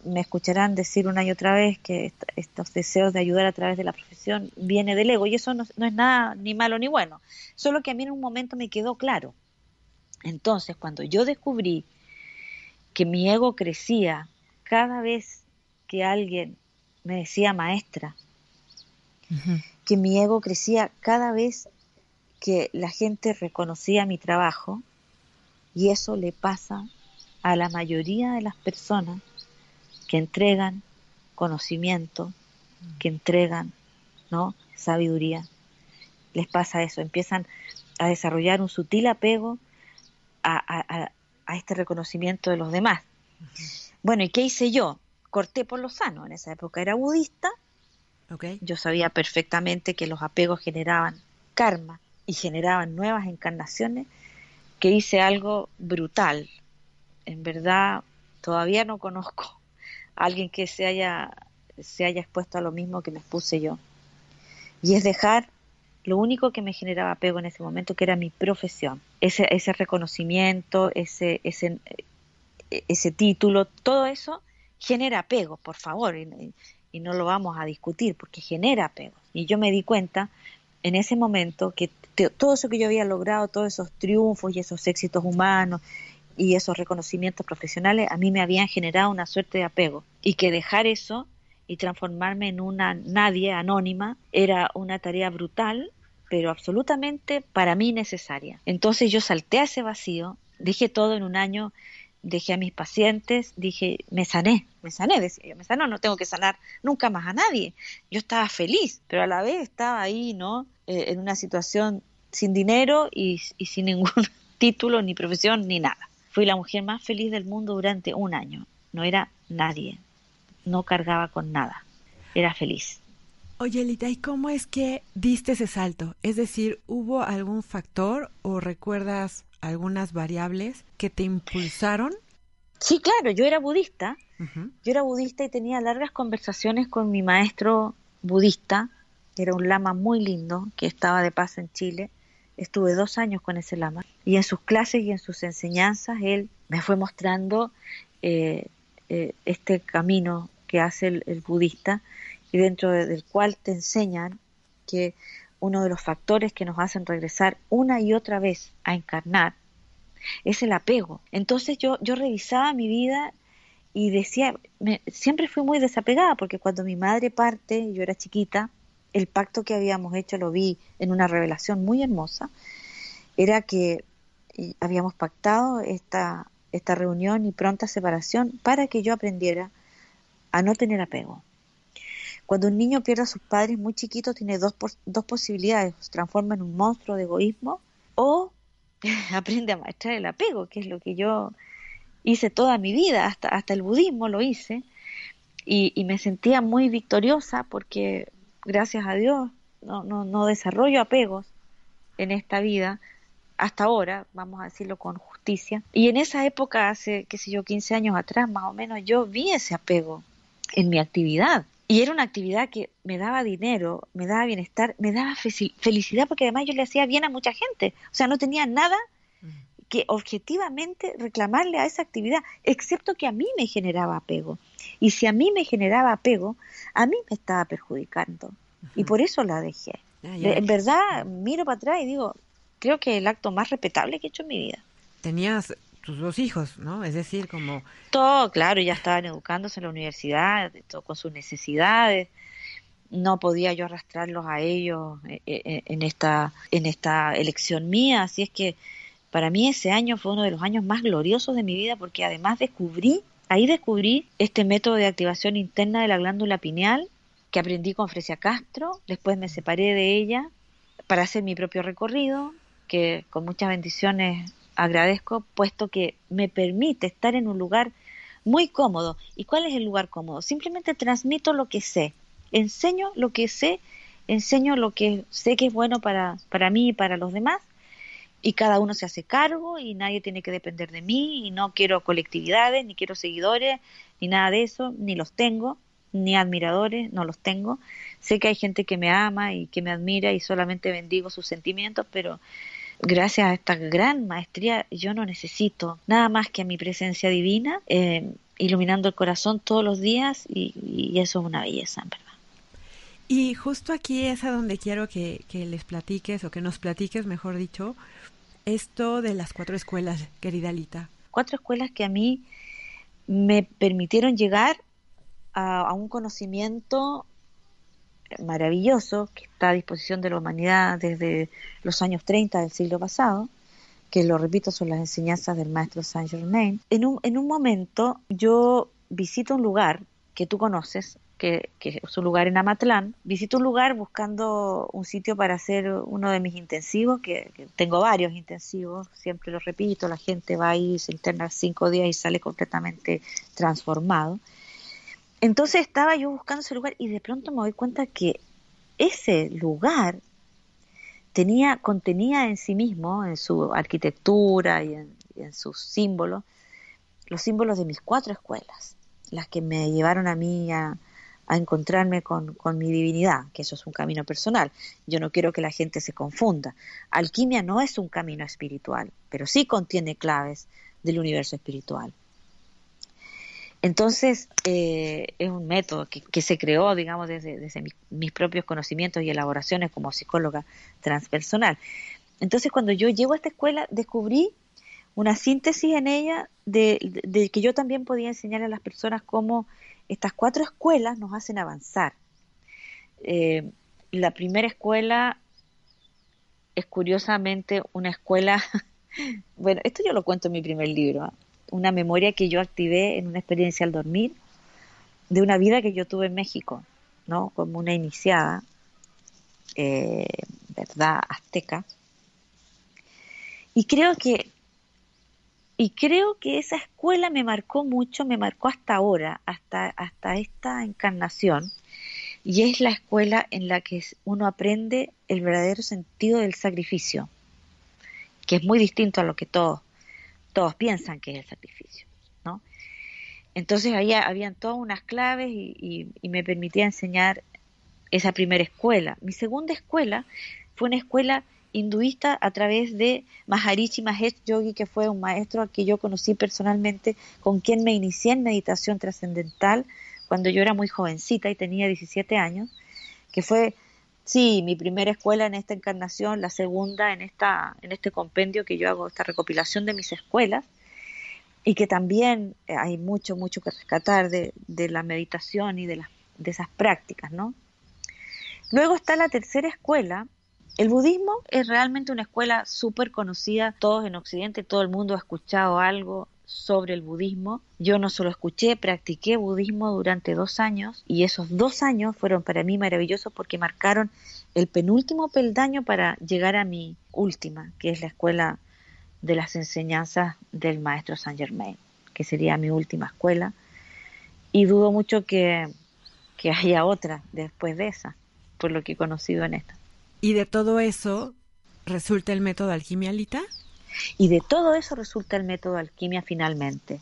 me escucharán decir una y otra vez que estos deseos de ayudar a través de la profesión viene del ego y eso no, es nada ni malo ni bueno, solo que a mí en un momento me quedó claro. Entonces, cuando yo descubrí que mi ego crecía cada vez que alguien me decía maestra, que mi ego crecía cada vez que la gente reconocía mi trabajo, y eso le pasa a la mayoría de las personas que entregan conocimiento, que entregan ¿no? sabiduría. Les pasa eso, empiezan a desarrollar un sutil apego a, este reconocimiento de los demás. Bueno, ¿y qué hice yo? Corté por lo sano. En esa época era budista. Yo sabía perfectamente que los apegos generaban karma y generaban nuevas encarnaciones, que hice algo brutal, en verdad todavía no conozco a alguien que se haya, se haya expuesto a lo mismo que me expuse yo. Y es dejar lo único que me generaba apego en ese momento, que era mi profesión. Ese, ese reconocimiento, ese, ese, ese título, todo eso genera apego, por favor, y, no lo vamos a discutir, porque genera apego. Y yo me di cuenta en ese momento que todo eso que yo había logrado, todos esos triunfos y esos éxitos humanos y esos reconocimientos profesionales a mí me habían generado una suerte de apego y que dejar eso y transformarme en una nadie anónima era una tarea brutal pero absolutamente para mí necesaria. Entonces yo salté a ese vacío, dije todo en un año, dejé a mis pacientes, dije, me sané, me sané, decía yo, me sanó, no tengo que sanar nunca más a nadie. Yo estaba feliz, pero a la vez estaba ahí, ¿no? Eh, en una situación sin dinero y sin ningún título, ni profesión, ni nada. Fui la mujer más feliz del mundo durante un año. No era nadie. No cargaba con nada. Era feliz. Oye, Elita, ¿y cómo es que diste ese salto? Es decir, ¿hubo algún factor o recuerdas algunas variables que te impulsaron? Sí, claro, yo era budista. Yo era budista y tenía largas conversaciones con mi maestro budista. Era un lama muy lindo que estaba de paso en Chile estuve dos años con ese lama y en sus clases y en sus enseñanzas él me fue mostrando eh, eh, este camino que hace el, budista y dentro del cual te enseñan que uno de los factores que nos hacen regresar una y otra vez a encarnar es el apego. Entonces yo, yo revisaba mi vida y decía, siempre fui muy desapegada porque cuando mi madre parte, yo era chiquita, el pacto que habíamos hecho, lo vi en una revelación muy hermosa, era que habíamos pactado esta, esta reunión y pronta separación para que yo aprendiera a no tener apego. Cuando un niño pierde a sus padres muy chiquitos, tiene dos, dos posibilidades, se transforma en un monstruo de egoísmo o aprende a maestrar el apego, que es lo que yo hice toda mi vida, hasta, hasta el budismo lo hice, y, y me sentía muy victoriosa porque gracias a Dios, no, no, no desarrollo apegos en esta vida, hasta ahora, vamos a decirlo con justicia. Y en esa época, hace, qué sé yo, 15 años atrás más o menos, yo vi ese apego en mi actividad. Y era una actividad que me daba dinero, me daba bienestar, me daba felicidad, porque además yo le hacía bien a mucha gente. O sea, no tenía nada que objetivamente reclamarle a esa actividad, excepto que a mí me generaba apego. Y si a mí me generaba apego, a mí me estaba perjudicando. Y por eso la dejé. Ah, en verdad, miro para atrás y digo, creo que el acto más respetable que he hecho en mi vida. Tenías tus dos hijos, ¿no? Es decir, como... Todo, claro, ya estaban educándose en la universidad, todo con sus necesidades. No podía yo arrastrarlos a ellos eh, eh, en esta, en esta elección mía, así es que para mí ese año fue uno de los años más gloriosos de mi vida porque además descubrí Ahí descubrí este método de activación interna de la glándula pineal que aprendí con Fresia Castro, después me separé de ella para hacer mi propio recorrido, que con muchas bendiciones agradezco, puesto que me permite estar en un lugar muy cómodo. ¿Y cuál es el lugar cómodo? Simplemente transmito lo que sé, enseño lo que sé, enseño lo que sé que es bueno para, para mí y para los demás, y cada uno se hace cargo y nadie tiene que depender de mí y no quiero colectividades, ni quiero seguidores, ni nada de eso, ni los tengo, ni admiradores, no los tengo. Sé que hay gente que me ama y que me admira y solamente bendigo sus sentimientos, pero gracias a esta gran maestría yo no necesito nada más que a mi presencia divina, eh, iluminando el corazón todos los días y, eso es una belleza, en verdad. Y justo aquí es a donde quiero que, que, les platiques o que nos platiques, mejor dicho, esto de las cuatro escuelas, querida Lita. Cuatro escuelas que a mí me permitieron llegar a, un conocimiento maravilloso que está a disposición de la humanidad desde los años 30 del siglo pasado, que lo repito son las enseñanzas del maestro Saint Germain. En un, en un momento yo visito un lugar que tú conoces, que, es un lugar en Amatlán. Visito un lugar buscando un sitio para hacer uno de mis intensivos, que, tengo varios intensivos, siempre lo repito, la gente va ahí, se interna cinco días y sale completamente transformado. Entonces estaba yo buscando ese lugar y de pronto me doy cuenta que ese lugar tenía, contenía en sí mismo, en su arquitectura y en, sus símbolos, los símbolos de mis cuatro escuelas, las que me llevaron a mí a encontrarme con, mi divinidad, que eso es un camino personal. Yo no quiero que la gente se confunda. Alquimia no es un camino espiritual, pero sí contiene claves del universo espiritual. Entonces, eh, es un método que, se creó, digamos, desde, mis, propios conocimientos y elaboraciones como psicóloga transpersonal. Entonces, cuando yo llego a esta escuela, descubrí una síntesis en ella de, que yo también podía enseñar a las personas cómo estas cuatro escuelas nos hacen avanzar. Eh, la primera escuela es curiosamente una escuela, bueno, esto yo lo cuento en mi primer libro, ¿ah? Una memoria que yo activé en una experiencia al dormir de una vida que yo tuve en México, ¿no? Como una iniciada, eh, ¿verdad? Azteca. Y creo que y creo que esa escuela me marcó mucho, me marcó hasta ahora, hasta, hasta esta encarnación. Y es la escuela en la que uno aprende el verdadero sentido del sacrificio, que es muy distinto a lo que todos, todos piensan que es el sacrificio. ¿no? Entonces ahí habían todas unas claves y, y me permitía enseñar esa primera escuela. Mi segunda escuela fue una escuela hinduista a través de Maharishi Mahesh Yogi, que fue un maestro al que yo conocí personalmente, con quien me inicié en meditación trascendental cuando yo era muy jovencita y tenía 17 años, que fue, sí, mi primera escuela en esta encarnación, la segunda en, esta, en este compendio que yo hago, esta recopilación de mis escuelas, y que también hay mucho, mucho que rescatar de, de la meditación y de, las, de esas prácticas, ¿no? Luego está la tercera escuela, el budismo es realmente una escuela súper conocida, todos en Occidente, todo el mundo ha escuchado algo sobre el budismo. Yo no solo escuché, practiqué budismo durante dos años y esos dos años fueron para mí maravillosos porque marcaron el penúltimo peldaño para llegar a mi última, que es la escuela de las enseñanzas del maestro Saint Germain, que sería mi última escuela. Y dudo mucho que, que haya otra después de esa, por lo que he conocido en esta. Y de todo eso resulta el método alquimia alquimia, Y de todo eso resulta el método alquimia finalmente.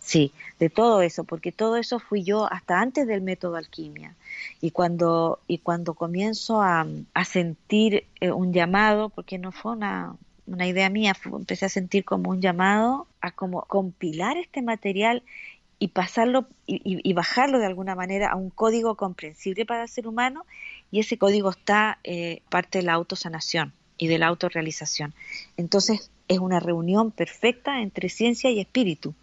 Sí, de todo eso, porque todo eso fui yo hasta antes del método alquimia. Y cuando, y cuando comienzo a, sentir eh, un llamado, porque no fue una, una idea mía, empecé a sentir como un llamado a como compilar este material y pasarlo y, bajarlo de alguna manera a un código comprensible para el ser humano y ese código está eh, parte de la autosanación y de la autorrealización. Entonces es una reunión perfecta entre ciencia y espíritu,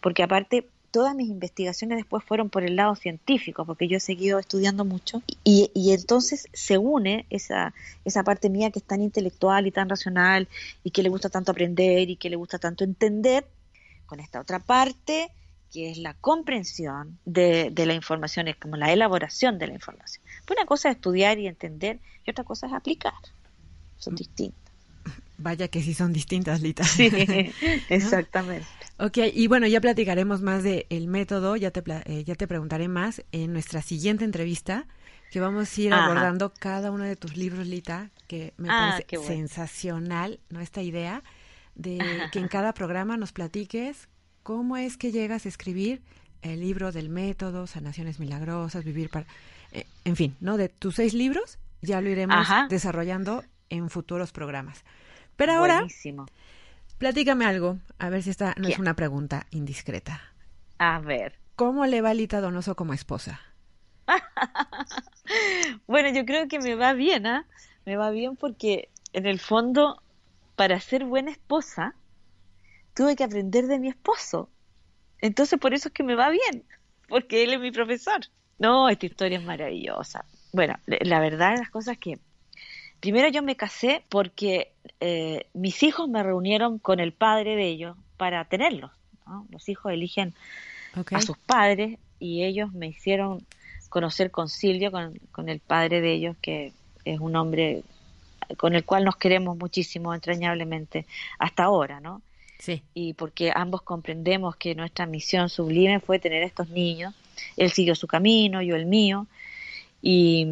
porque aparte todas mis investigaciones después fueron por el lado científico, porque yo he seguido estudiando mucho, y, y, entonces se une esa, esa parte mía que es tan intelectual y tan racional, y que le gusta tanto aprender y que le gusta tanto entender, con esta otra parte que es la comprensión de, la información, es como la elaboración de la información. Una cosa es estudiar y entender y otra cosa es aplicar. Son distintas. Vaya que sí son distintas, Lita. Sí, exactamente. Ok, y bueno, ya platicaremos más del el método, ya te, eh, ya te preguntaré más en nuestra siguiente entrevista, que vamos a ir abordando cada uno de tus libros, Lita, que me ah, parece sensacional, ¿no? Esta idea de que en cada programa nos platiques ¿Cómo es que llegas a escribir el libro del método, sanaciones milagrosas, vivir para... Eh, en fin, ¿no? De tus seis libros ya lo iremos desarrollando en futuros programas. Pero ahora, platícame algo, a ver si esta no es una pregunta indiscreta. A ver. ¿Cómo le va a Lita Donoso como esposa? bueno, yo creo que me va bien, ¿ah? Me va bien porque en el fondo, para ser buena esposa, tuve que aprender de mi esposo. Entonces por eso es que me va bien, porque él es mi profesor. No, esta historia es maravillosa. Bueno, la verdad de las cosas es que primero yo me casé porque eh, mis hijos me reunieron con el padre de ellos para tenerlos. Los hijos eligen a sus padres y ellos me hicieron conocer con Silvio, con, con el padre de ellos, que es un hombre con el cual nos queremos muchísimo, entrañablemente, hasta ahora, ¿no? Sí. Y porque ambos comprendemos que nuestra misión sublime fue tener a estos niños. Él siguió su camino, yo el mío. Y,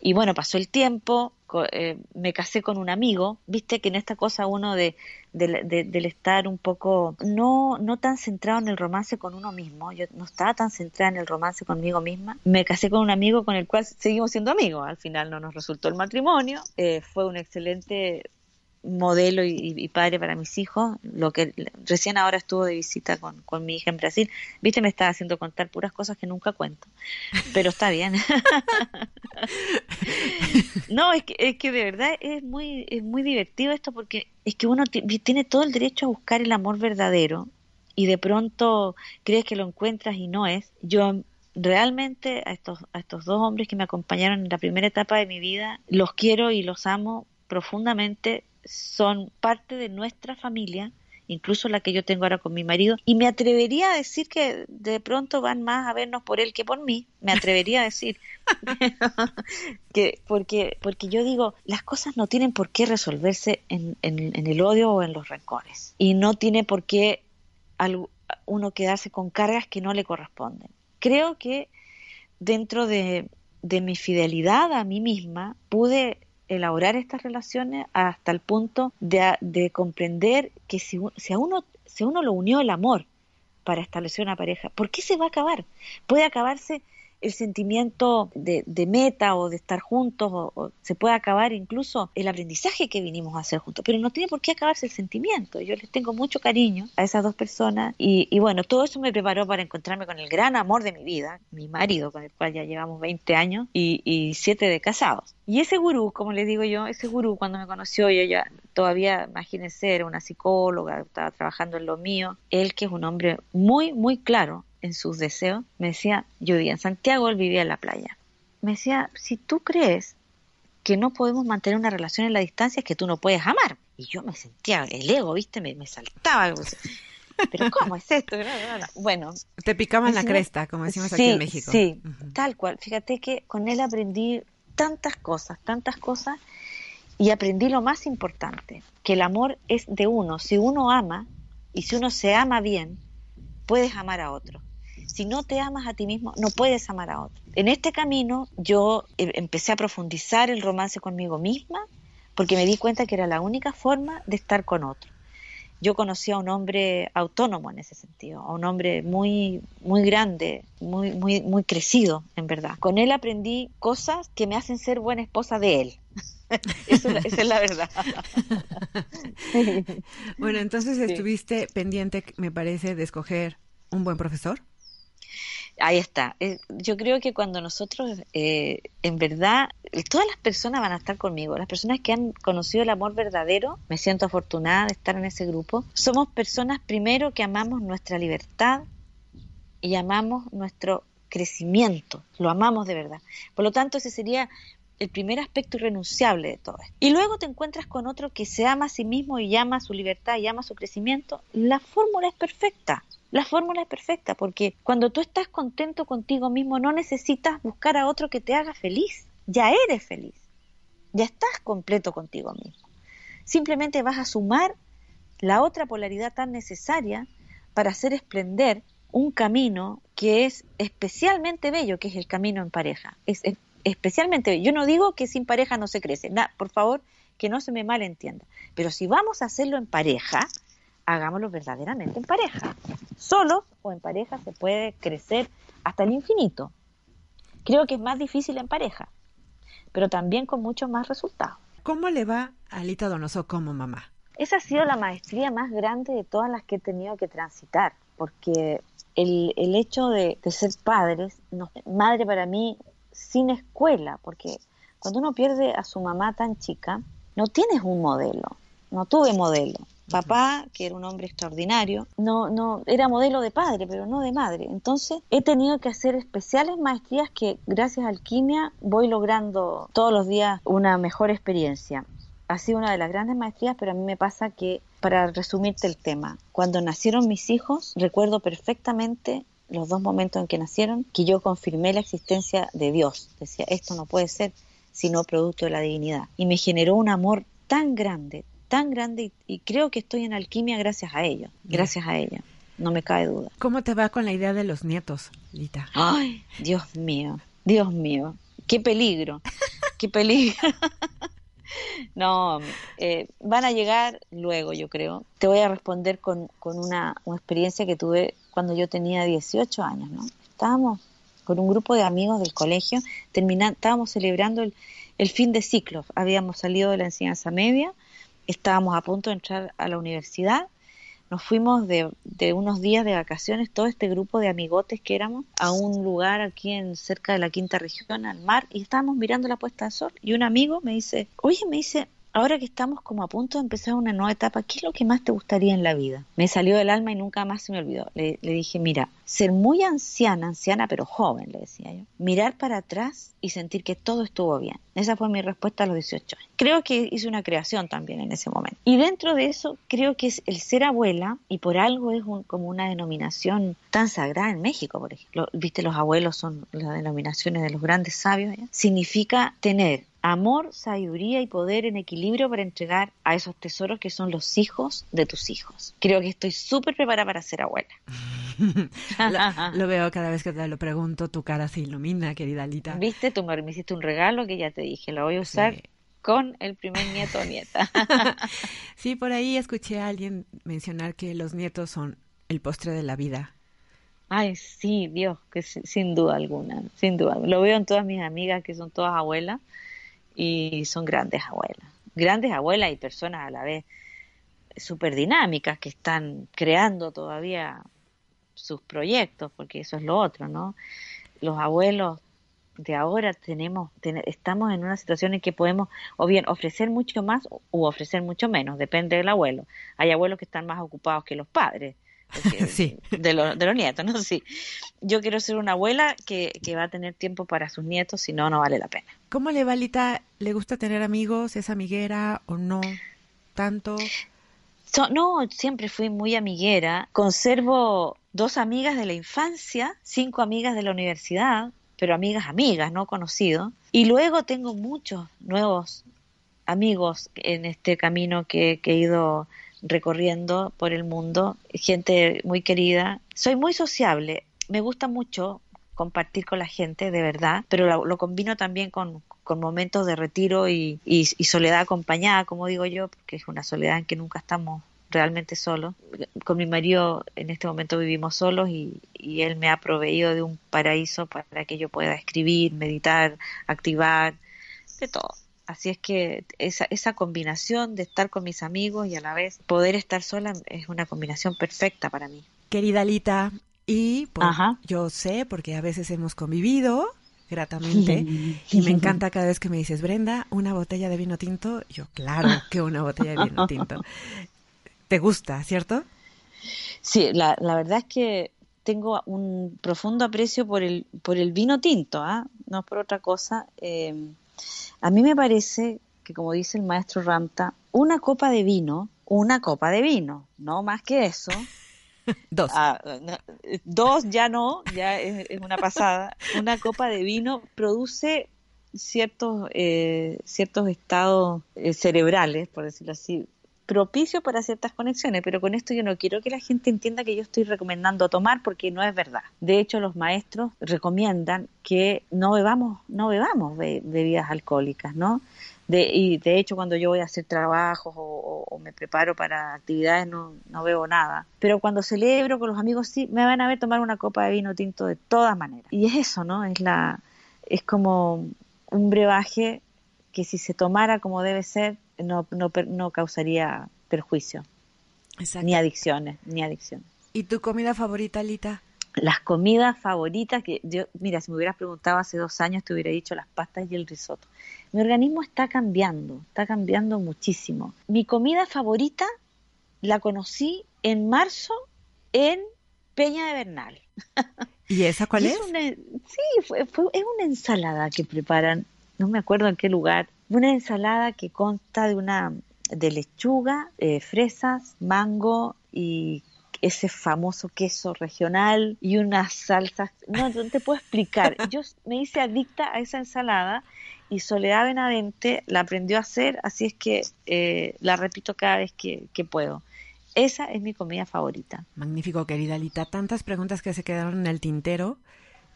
y bueno, pasó el tiempo, eh, me casé con un amigo, viste que en esta cosa uno de, del estar un poco no, no tan centrado en el romance con uno mismo, yo no estaba tan centrada en el romance conmigo misma, me casé con un amigo con el cual seguimos siendo amigos, al final no nos resultó el matrimonio, eh, fue un excelente modelo y, padre para mis hijos, lo que recién ahora estuvo de visita con, con mi hija en Brasil, viste, me estaba haciendo contar puras cosas que nunca cuento, pero está bien. no, es que, es que de verdad es muy, es muy divertido esto porque es que uno tiene todo el derecho a buscar el amor verdadero y de pronto crees que lo encuentras y no es. Yo realmente a estos, a estos dos hombres que me acompañaron en la primera etapa de mi vida, los quiero y los amo profundamente son parte de nuestra familia, incluso la que yo tengo ahora con mi marido, y me atrevería a decir que de pronto van más a vernos por él que por mí, me atrevería a decir, que porque, porque yo digo, las cosas no tienen por qué resolverse en, en, el odio o en los rencores, y no tiene por qué uno quedarse con cargas que no le corresponden. Creo que dentro de, de mi fidelidad a mí misma pude elaborar estas relaciones hasta el punto de, comprender que si, si, a uno, si uno lo unió el amor para establecer una pareja, ¿por qué se va a acabar? Puede acabarse el sentimiento de, meta o de estar juntos, o, se puede acabar incluso el aprendizaje que vinimos a hacer juntos, pero no tiene por qué acabarse el sentimiento. Yo les tengo mucho cariño a esas dos personas y, bueno, todo eso me preparó para encontrarme con el gran amor de mi vida, mi marido, con el cual ya llevamos 20 años y, y 7 de casados. Y ese gurú, como le digo yo, ese gurú cuando me conoció, yo ya todavía, imagínense, era una psicóloga, estaba trabajando en lo mío, él que es un hombre muy, muy claro en sus deseos, me decía, yo vivía en Santiago, él vivía en la playa. Me decía, si tú crees que no podemos mantener una relación en la distancia, es que tú no puedes amar. Y yo me sentía, el ego, viste, me, me saltaba. Pero ¿cómo es esto? Bueno. Te picaban la cresta, como decimos aquí en México. Sí, tal cual. Fíjate que con él aprendí tantas cosas, tantas cosas, y aprendí lo más importante, que el amor es de uno. Si uno ama, y si uno se ama bien, puedes amar a otro si no te amas a ti mismo, no puedes amar a otro. En este camino yo eh, empecé a profundizar el romance conmigo misma porque me di cuenta que era la única forma de estar con otro. Yo conocí a un hombre autónomo en ese sentido, a un hombre muy, muy grande, muy, muy, muy crecido, en verdad. Con él aprendí cosas que me hacen ser buena esposa de él. esa es la verdad. bueno, entonces estuviste pendiente, me parece, de escoger un buen profesor. Ahí está. Eh, yo creo que cuando nosotros, eh, en verdad, todas las personas van a estar conmigo. Las personas que han conocido el amor verdadero, me siento afortunada de estar en ese grupo. Somos personas primero que amamos nuestra libertad y amamos nuestro crecimiento. Lo amamos de verdad. Por lo tanto, ese sería el primer aspecto irrenunciable de todo esto. Y luego te encuentras con otro que se ama a sí mismo y ama su libertad y ama su crecimiento. La fórmula es perfecta. La fórmula es perfecta porque cuando tú estás contento contigo mismo no necesitas buscar a otro que te haga feliz. Ya eres feliz. Ya estás completo contigo mismo. Simplemente vas a sumar la otra polaridad tan necesaria para hacer esplender un camino que es especialmente bello, que es el camino en pareja. Es, especialmente bello. Yo no digo que sin pareja no se crece. por favor, que no se me malentienda. Pero si vamos a hacerlo en pareja, hagámoslo verdaderamente en pareja. Solo o en pareja se puede crecer hasta el infinito. Creo que es más difícil en pareja, pero también con muchos más resultados. ¿Cómo le va a Alita Donoso como mamá? Esa ha sido la maestría más grande de todas las que he tenido que transitar, porque el, el hecho de, ser padres, no, madre para mí sin escuela, porque cuando uno pierde a su mamá tan chica, no tienes un modelo, no tuve modelo. Papá, que era un hombre extraordinario, no, no, era modelo de padre, pero no de madre. Entonces he tenido que hacer especiales maestrías que gracias a alquimia voy logrando todos los días una mejor experiencia. Ha sido una de las grandes maestrías, pero a mí me pasa que, para resumirte el tema, cuando nacieron mis hijos, recuerdo perfectamente los dos momentos en que nacieron, que yo confirmé la existencia de Dios. Decía, esto no puede ser sino producto de la divinidad. Y me generó un amor tan grande, tan grande y, creo que estoy en alquimia gracias a ello, gracias a ella, no me cae duda. ¿Cómo te va con la idea de los nietos, Lita? Ay, Dios mío, Dios mío, qué peligro, qué peligro. No, eh, van a llegar luego, yo creo. Te voy a responder con, con una, una, experiencia que tuve cuando yo tenía 18 años, ¿no? Estábamos con un grupo de amigos del colegio, terminando, estábamos celebrando el, el fin de ciclo. Habíamos salido de la enseñanza media estábamos a punto de entrar a la universidad. Nos fuimos de, unos días de vacaciones, todo este grupo de amigotes que éramos, a un lugar aquí en cerca de la quinta región, al mar, y estábamos mirando la puesta de sol. Y un amigo me dice, oye, me dice, ahora que estamos como a punto de empezar una nueva etapa, ¿qué es lo que más te gustaría en la vida? Me salió del alma y nunca más se me olvidó. Le, dije, mira, ser muy anciana, anciana pero joven, le decía yo. Mirar para atrás y sentir que todo estuvo bien. Esa fue mi respuesta a los 18 años. Creo que hice una creación también en ese momento. Y dentro de eso, creo que es el ser abuela, y por algo es como una denominación tan sagrada en México, por ejemplo. Viste, los abuelos son las denominaciones de los grandes sabios. Significa tener amor, sabiduría y poder en equilibrio para entregar a esos tesoros que son los hijos de tus hijos. Creo que estoy súper preparada para ser abuela. lo, veo cada vez que te lo pregunto, tu cara se ilumina, querida Alita. Viste, tú me hiciste un regalo que ya te dije, lo voy a usar con el primer nieto o nieta. sí, por ahí escuché a alguien mencionar que los nietos son el postre de la vida. Ay, sí, Dios, que sin duda alguna, sin duda. Lo veo en todas mis amigas que son todas abuelas y son grandes abuelas, grandes abuelas y personas a la vez súper dinámicas que están creando todavía sus proyectos, porque eso es lo otro, ¿no? Los abuelos de ahora tenemos, estamos en una situación en que podemos o bien ofrecer mucho más u ofrecer mucho menos, depende del abuelo. Hay abuelos que están más ocupados que los padres sí. de, de los nietos, ¿no? Sí. Yo quiero ser una abuela que, que va a tener tiempo para sus nietos, si no, no vale la pena. ¿Cómo le va, Lita? ¿Le gusta tener amigos? ¿Es amiguera o no? ¿Tanto? no, siempre fui muy amiguera. Conservo dos amigas de la infancia, cinco amigas de la universidad, pero amigas, amigas, no conocidos. Y luego tengo muchos nuevos amigos en este camino que, que he ido recorriendo por el mundo, gente muy querida. Soy muy sociable, me gusta mucho compartir con la gente, de verdad, pero lo, combino también con, momentos de retiro y, soledad acompañada, como digo yo, porque es una soledad en que nunca estamos realmente solos. Con mi marido en este momento vivimos solos y, y él me ha proveído de un paraíso para que yo pueda escribir, meditar, activar, de todo. Así es que esa, esa combinación de estar con mis amigos y a la vez poder estar sola es una combinación perfecta para mí. Querida Lita, y pues, yo sé, porque a veces hemos convivido gratamente y me encanta cada vez que me dices, Brenda, una botella de vino tinto. Yo, claro que una botella de vino tinto. ¿Te gusta, cierto? Sí, la, la verdad es que tengo un profundo aprecio por el, por el vino tinto, ¿ah? no por otra cosa. Eh, a mí me parece que, como dice el maestro Ramta, una copa de vino, una copa de vino, no más que eso. dos. Ah, dos ya no, ya es, una pasada. Una copa de vino produce ciertos, eh, ciertos estados eh, cerebrales, por decirlo así, propicio para ciertas conexiones, pero con esto yo no quiero que la gente entienda que yo estoy recomendando tomar porque no es verdad. De hecho, los maestros recomiendan que no bebamos, no bebamos bebidas alcohólicas, ¿no? De, y de hecho, cuando yo voy a hacer trabajos o, me preparo para actividades, no, no bebo nada. Pero cuando celebro con los amigos, sí, me van a ver tomar una copa de vino tinto de todas maneras. Y es eso, ¿no? Es, la, es como un brebaje que si se tomara como debe ser, no, no, no causaría perjuicio. Ni adicciones, ni adicciones. ¿Y tu comida favorita, Lita? las comidas favoritas que yo, mira, si me hubieras preguntado hace dos años te hubiera dicho las pastas y el risotto. Mi organismo está cambiando, está cambiando muchísimo. Mi comida favorita la conocí en marzo en Peña de Bernal. ¿Y esa cuál es? sí, fue, es una ensalada que preparan, no me acuerdo en qué lugar, una ensalada que consta de una de lechuga, eh, fresas, mango y ese famoso queso regional y unas salsas. No, no te puedo explicar. Yo me hice adicta a esa ensalada y Soledad Benavente la aprendió a hacer, así es que eh, la repito cada vez que, puedo. Esa es mi comida favorita. Magnífico, querida Lita. Tantas preguntas que se quedaron en el tintero,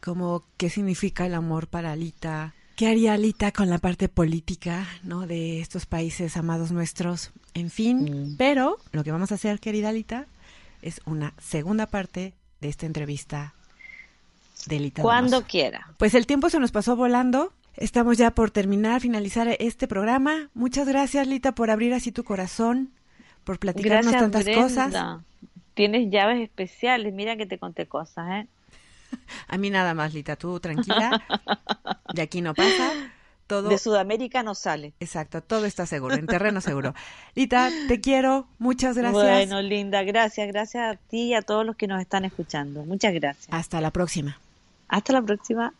como qué significa el amor para Lita, qué haría Lita con la parte política, ¿no? De estos países amados nuestros, en fin. Mm. Pero lo que vamos a hacer, querida Lita, es una segunda parte de esta entrevista de Lita. Cuando quiera. Pues el tiempo se nos pasó volando. Estamos ya por terminar, finalizar este programa. Muchas gracias, Lita, por abrir así tu corazón, por platicarnos tantas cosas. Tienes llaves especiales, mira que te conté cosas, ¿eh? A mí nada más, Lita, tú tranquila. De aquí no pasa. De Sudamérica no sale. Exacto, todo está seguro, en terreno seguro. Lita, te quiero, muchas gracias. Bueno, linda, gracias, gracias a ti y a todos los que nos están escuchando. Muchas gracias. Hasta la próxima. Hasta la próxima.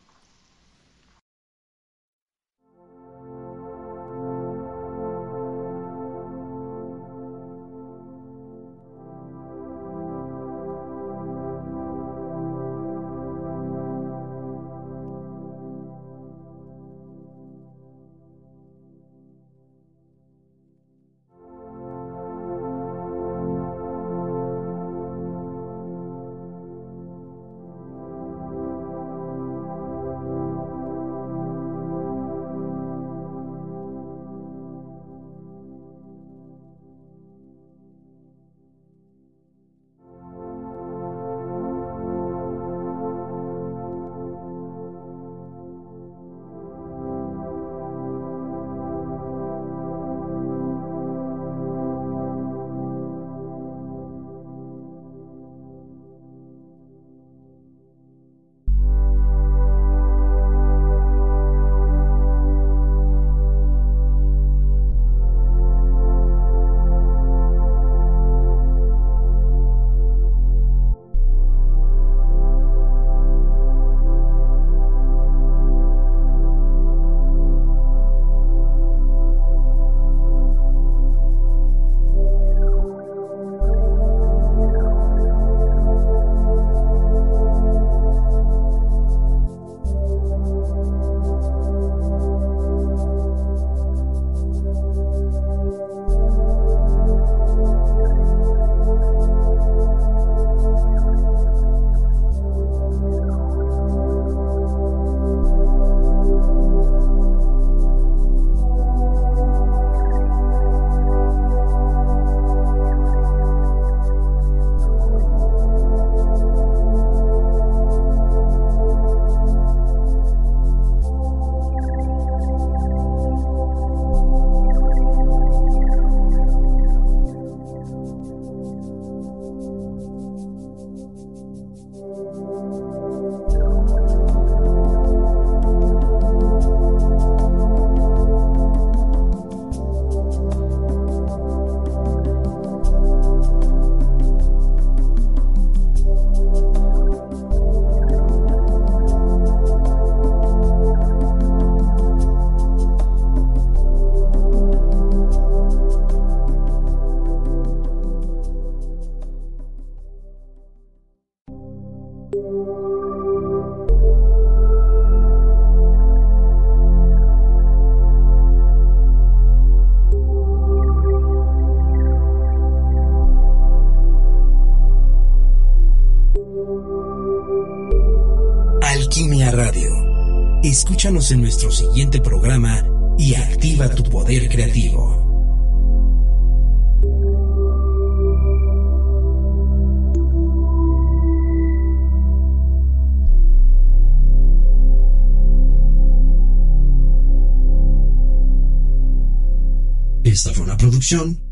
Esta